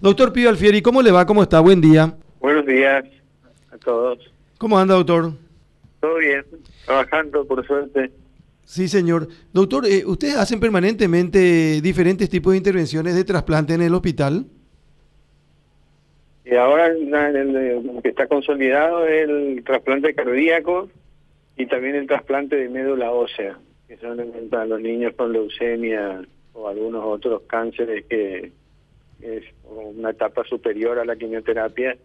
Doctor Pío Alfieri, ¿cómo le va? ¿Cómo está? Buen día. Buenos días a todos. ¿Cómo anda, doctor? Todo bien, trabajando por suerte. Sí, señor. Doctor, eh, ¿ustedes hacen permanentemente diferentes tipos de intervenciones de trasplante en el hospital? Y ahora el, que está consolidado es el trasplante cardíaco y también el trasplante de médula ósea, que son para los niños con leucemia o algunos otros cánceres que es una etapa superior a la quimioterapia,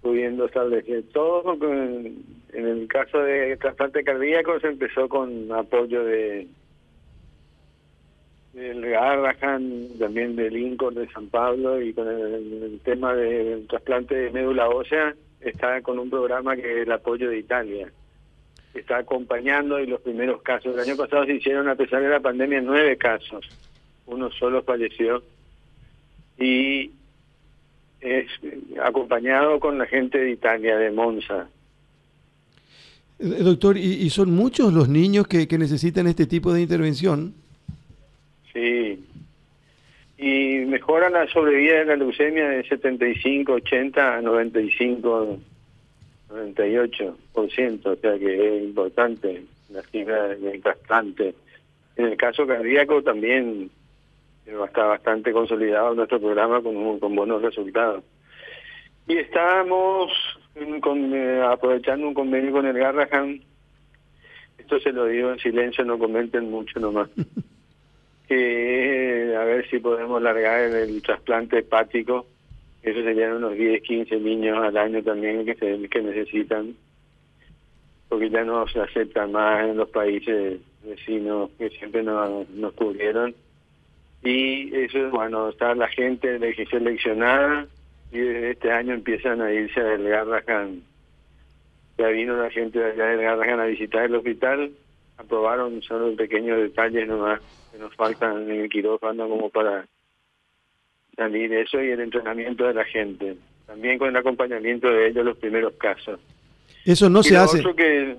pudiendo establecer todo. en el caso de trasplante cardíaco se empezó con apoyo de del Garrahan, también de Lincoln, de San Pablo, y con el, tema del trasplante de médula ósea, está con un programa que es el apoyo de Italia. Está acompañando y los primeros casos. El año pasado se hicieron, a pesar de la pandemia, nueve casos. Uno solo falleció. Y es acompañado con la gente de Italia, de Monza. Eh, doctor, ¿y, son muchos los niños que, que necesitan este tipo de intervención? Sí. Y mejora la sobrevida de la leucemia de 75, 80 a 95, 98%, o sea que es importante la cifra de trasplante. En el caso cardíaco también está bastante consolidado nuestro programa con, con buenos resultados. Y estamos con, eh, aprovechando un convenio con el Garrahan. Esto se lo digo en silencio, no comenten mucho nomás. que a ver si podemos largar el trasplante hepático. Eso serían unos 10, 15 niños al año también que, se, que necesitan, porque ya no se acepta más en los países vecinos que siempre nos, nos cubrieron. Y eso, bueno, está la gente seleccionada y desde este año empiezan a irse a del Garrahan. Ya vino la gente de allá del Garrahan a visitar el hospital, aprobaron solo pequeños detalles nomás que nos faltan en el quirófano como para salir eso y el entrenamiento de la gente. También con el acompañamiento de ellos los primeros casos. Eso no se hace. Que,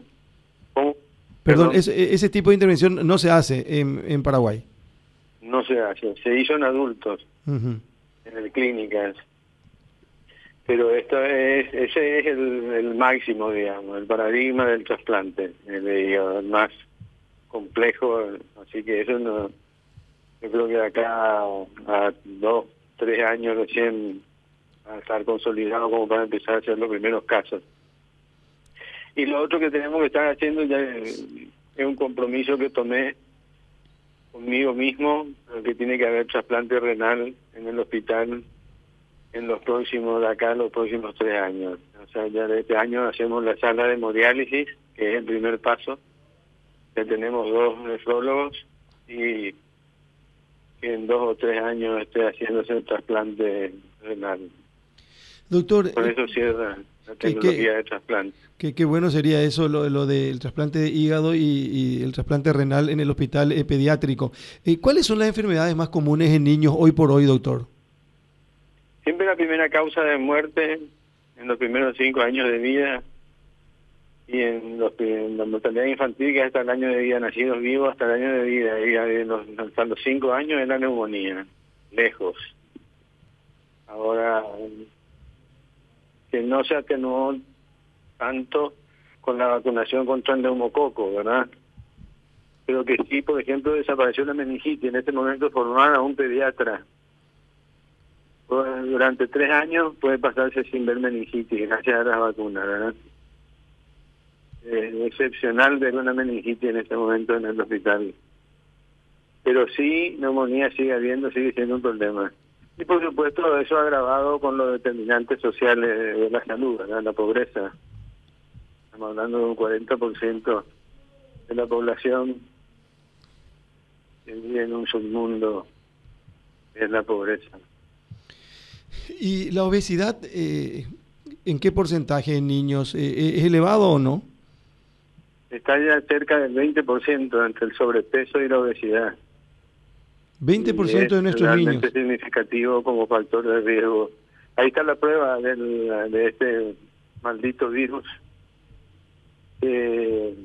Perdón, Ese, ese, tipo de intervención no se hace en, en Paraguay. No se hace, se hizo en adultos, en el clínicas. Pero esto es, ese es el, máximo, digamos, el paradigma del trasplante, el, el más complejo, así que eso no, yo creo que acá a dos, tres años recién a estar consolidado como para empezar a hacer los primeros casos. Y lo otro que tenemos que estar haciendo ya es, un compromiso que tomé conmigo mismo, que tiene que haber trasplante renal en el hospital en los próximos, de acá, los próximos tres años. O sea, ya de este año hacemos la sala de hemodiálisis, que es el primer paso, ya tenemos dos nefrólogos y en dos o tres años esté haciéndose el trasplante renal. Doctor, por eso cierra la tecnología de trasplante. Qué, bueno sería eso, lo, lo del trasplante de hígado y, el trasplante renal en el hospital eh, pediátrico. Eh, ¿Cuáles son las enfermedades más comunes en niños hoy por hoy, doctor? Siempre la primera causa de muerte en los primeros cinco años de vida y en, los, la mortalidad infantil, que es hasta el año de vida, nacidos vivos hasta el año de vida, y los, hasta los cinco años es la neumonía, lejos. Ahora, que no se atenuó tanto con la vacunación contra el neumococo, ¿verdad? Pero que sí, por ejemplo, desapareció la meningitis. En este momento formada un pediatra. Durante tres años puede pasarse sin ver meningitis gracias a las vacunas, ¿verdad? eh, excepcional ver una meningitis en este momento en el hospital. Pero sí, neumonía sigue habiendo, sigue siendo un problema. Y por supuesto eso agravado con los determinantes sociales de la salud, la pobreza. Estamos hablando de un 40% de la población que vive en un submundo, es la pobreza. ¿Y la obesidad, eh, en qué porcentaje en niños? Eh, ¿Es elevado o no? está ya cerca del 20% entre el sobrepeso y la obesidad. 20% de nuestros niños. Es significativo como factor de riesgo. Ahí está la prueba del, de este maldito virus que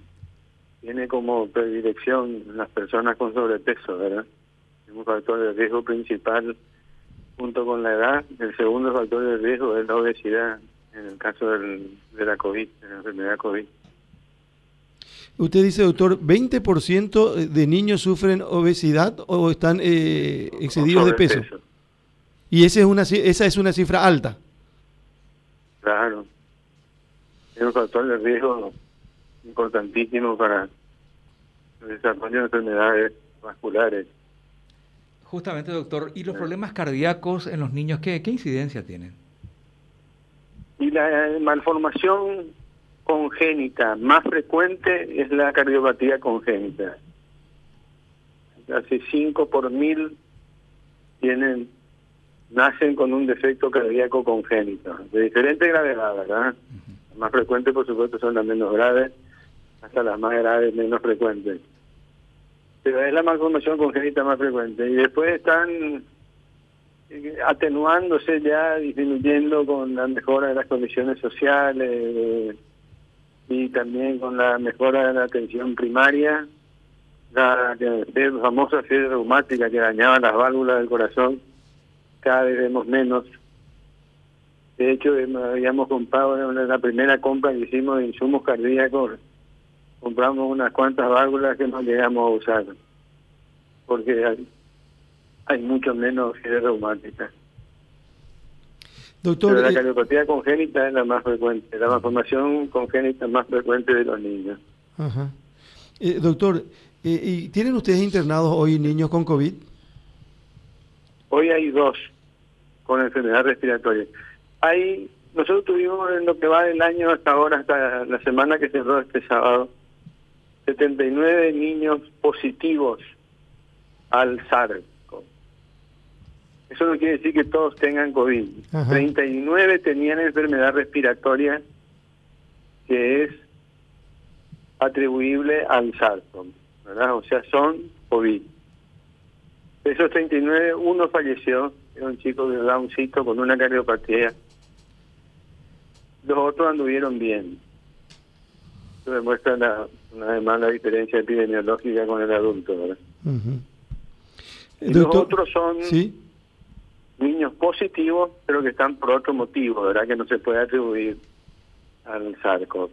tiene como predilección las personas con sobrepeso, ¿verdad? Es un factor de riesgo principal junto con la edad, el segundo factor de riesgo es la obesidad, en el caso del, de la COVID, de la enfermedad COVID. Usted dice, doctor, ¿20% de niños sufren obesidad o están eh, excedidos de peso? Y esa es, una, esa es una cifra alta. Claro. Es un factor de riesgo importantísimo para el desarrollo de enfermedades vasculares. Justamente, doctor, ¿y los problemas cardíacos en los niños qué, qué incidencia tienen? Y la malformación congénita más frecuente es la cardiopatía congénita. Casi 5 por mil tienen nacen con un defecto cardíaco congénito, de diferente gravedad, ¿verdad? Las más frecuentes, por supuesto, son las menos graves, hasta las más graves menos frecuentes. Pero es la malformación congénita más frecuente. Y después están eh, atenuándose ya, disminuyendo con la mejora de las condiciones sociales y también con la mejora de la atención primaria, la, la famosa fiebre reumática que dañaba las válvulas del corazón cada vez vemos menos. De hecho, habíamos comprado en la primera compra que hicimos de insumos cardíacos, compramos unas cuantas válvulas que no llegamos a usar, porque hay, hay mucho menos fiebre reumática. Doctor, Pero la eh, cardiopatía congénita es la más frecuente, la malformación congénita más frecuente de los niños. Ajá. Eh, doctor, eh, ¿y ¿tienen ustedes internados hoy niños con COVID? Hoy hay dos con enfermedad respiratoria. Hay, nosotros tuvimos en lo que va del año hasta ahora, hasta la semana que cerró este sábado, 79 niños positivos al SARS. Eso no quiere decir que todos tengan COVID. 39 tenían enfermedad respiratoria que es atribuible al SARS, ¿verdad? O sea, son COVID. De esos 39, uno falleció, era un chico de Downcito con una cardiopatía. Los otros anduvieron bien. Eso demuestra una vez más la diferencia epidemiológica con el adulto. ¿verdad? los otros son niños positivos, pero que están por otro motivo, ¿verdad? Que no se puede atribuir al sarco.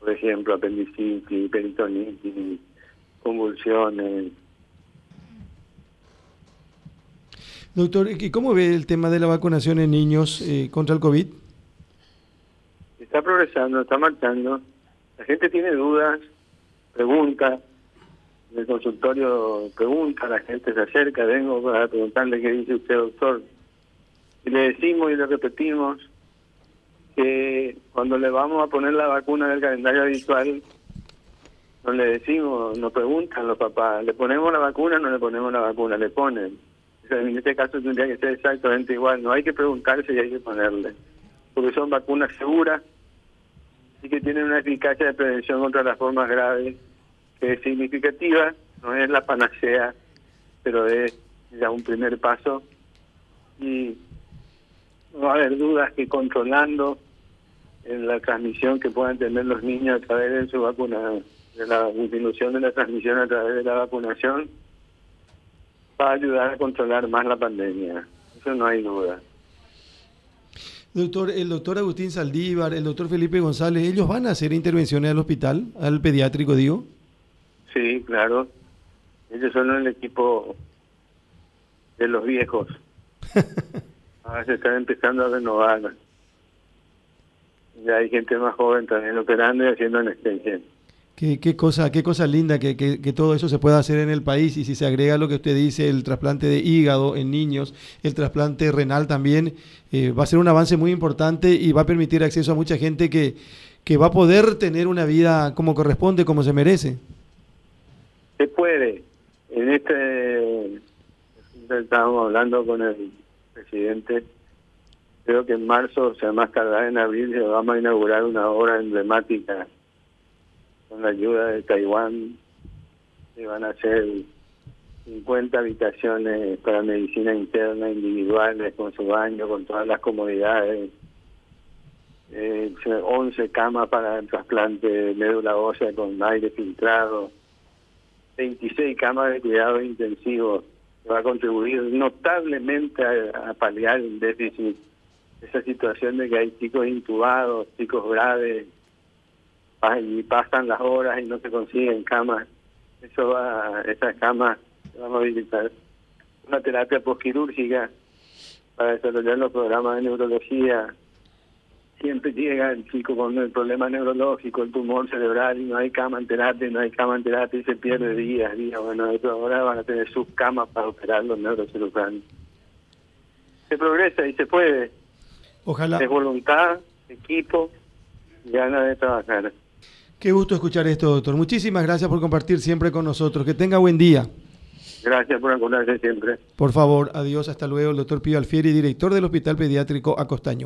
Por ejemplo, apendicitis, peritonitis, convulsiones, Doctor, ¿y cómo ve el tema de la vacunación en niños eh, contra el COVID? Está progresando, está marchando. La gente tiene dudas, pregunta. El consultorio pregunta, la gente se acerca, vengo para preguntarle qué dice usted, doctor. Y le decimos y le repetimos que cuando le vamos a poner la vacuna del calendario habitual, no le decimos, nos preguntan los papás, ¿le ponemos la vacuna o no le ponemos la vacuna? Le ponen en este caso tendría que ser exactamente igual. No hay que preguntarse y hay que ponerle. Porque son vacunas seguras y que tienen una eficacia de prevención contra las formas graves que es significativa. No es la panacea, pero es ya un primer paso. Y no va a haber dudas que controlando en la transmisión que puedan tener los niños a través de su vacuna, de la disminución de la transmisión a través de la vacunación, va a ayudar a controlar más la pandemia. Eso no hay duda. Doctor, el doctor Agustín Saldívar, el doctor Felipe González, ¿ellos van a hacer intervenciones al hospital, al pediátrico, digo? Sí, claro. Ellos son el equipo de los viejos. Ahora se están empezando a renovar. Ya hay gente más joven también operando y haciendo anestesia. Qué, qué, cosa, qué cosa linda que, que, todo eso se pueda hacer en el país y si se agrega lo que usted dice, el trasplante de hígado en niños, el trasplante renal también, eh, va a ser un avance muy importante y va a permitir acceso a mucha gente que, que va a poder tener una vida como corresponde, como se merece. Se puede. En este, estábamos hablando con el presidente, creo que en marzo, o sea, más tarde en abril, vamos a inaugurar una obra emblemática con la ayuda de Taiwán, se van a hacer 50 habitaciones para medicina interna individuales, con su baño, con todas las comodidades, eh, 11 camas para el trasplante de médula ósea con aire filtrado, 26 camas de cuidado intensivo va a contribuir notablemente a, paliar el déficit. Esa situación de que hay chicos intubados, chicos graves, y pasan las horas y no se consiguen camas. Eso va, esas camas vamos a visitar. Una terapia postquirúrgica para desarrollar los programas de neurología. Siempre llega el chico con el problema neurológico, el tumor cerebral, y no hay cama en terapia, no hay cama en terapia, y se pierde días, días. Bueno, ahora van a tener sus camas para operar los neurocirujanos. Se progresa y se puede. Ojalá. Es voluntad, equipo, ganas de trabajar. Qué gusto escuchar esto, doctor. Muchísimas gracias por compartir siempre con nosotros. Que tenga buen día. Gracias por acordarse siempre. Por favor, adiós, hasta luego. El doctor Pío Alfieri, director del Hospital Pediátrico Acostaño.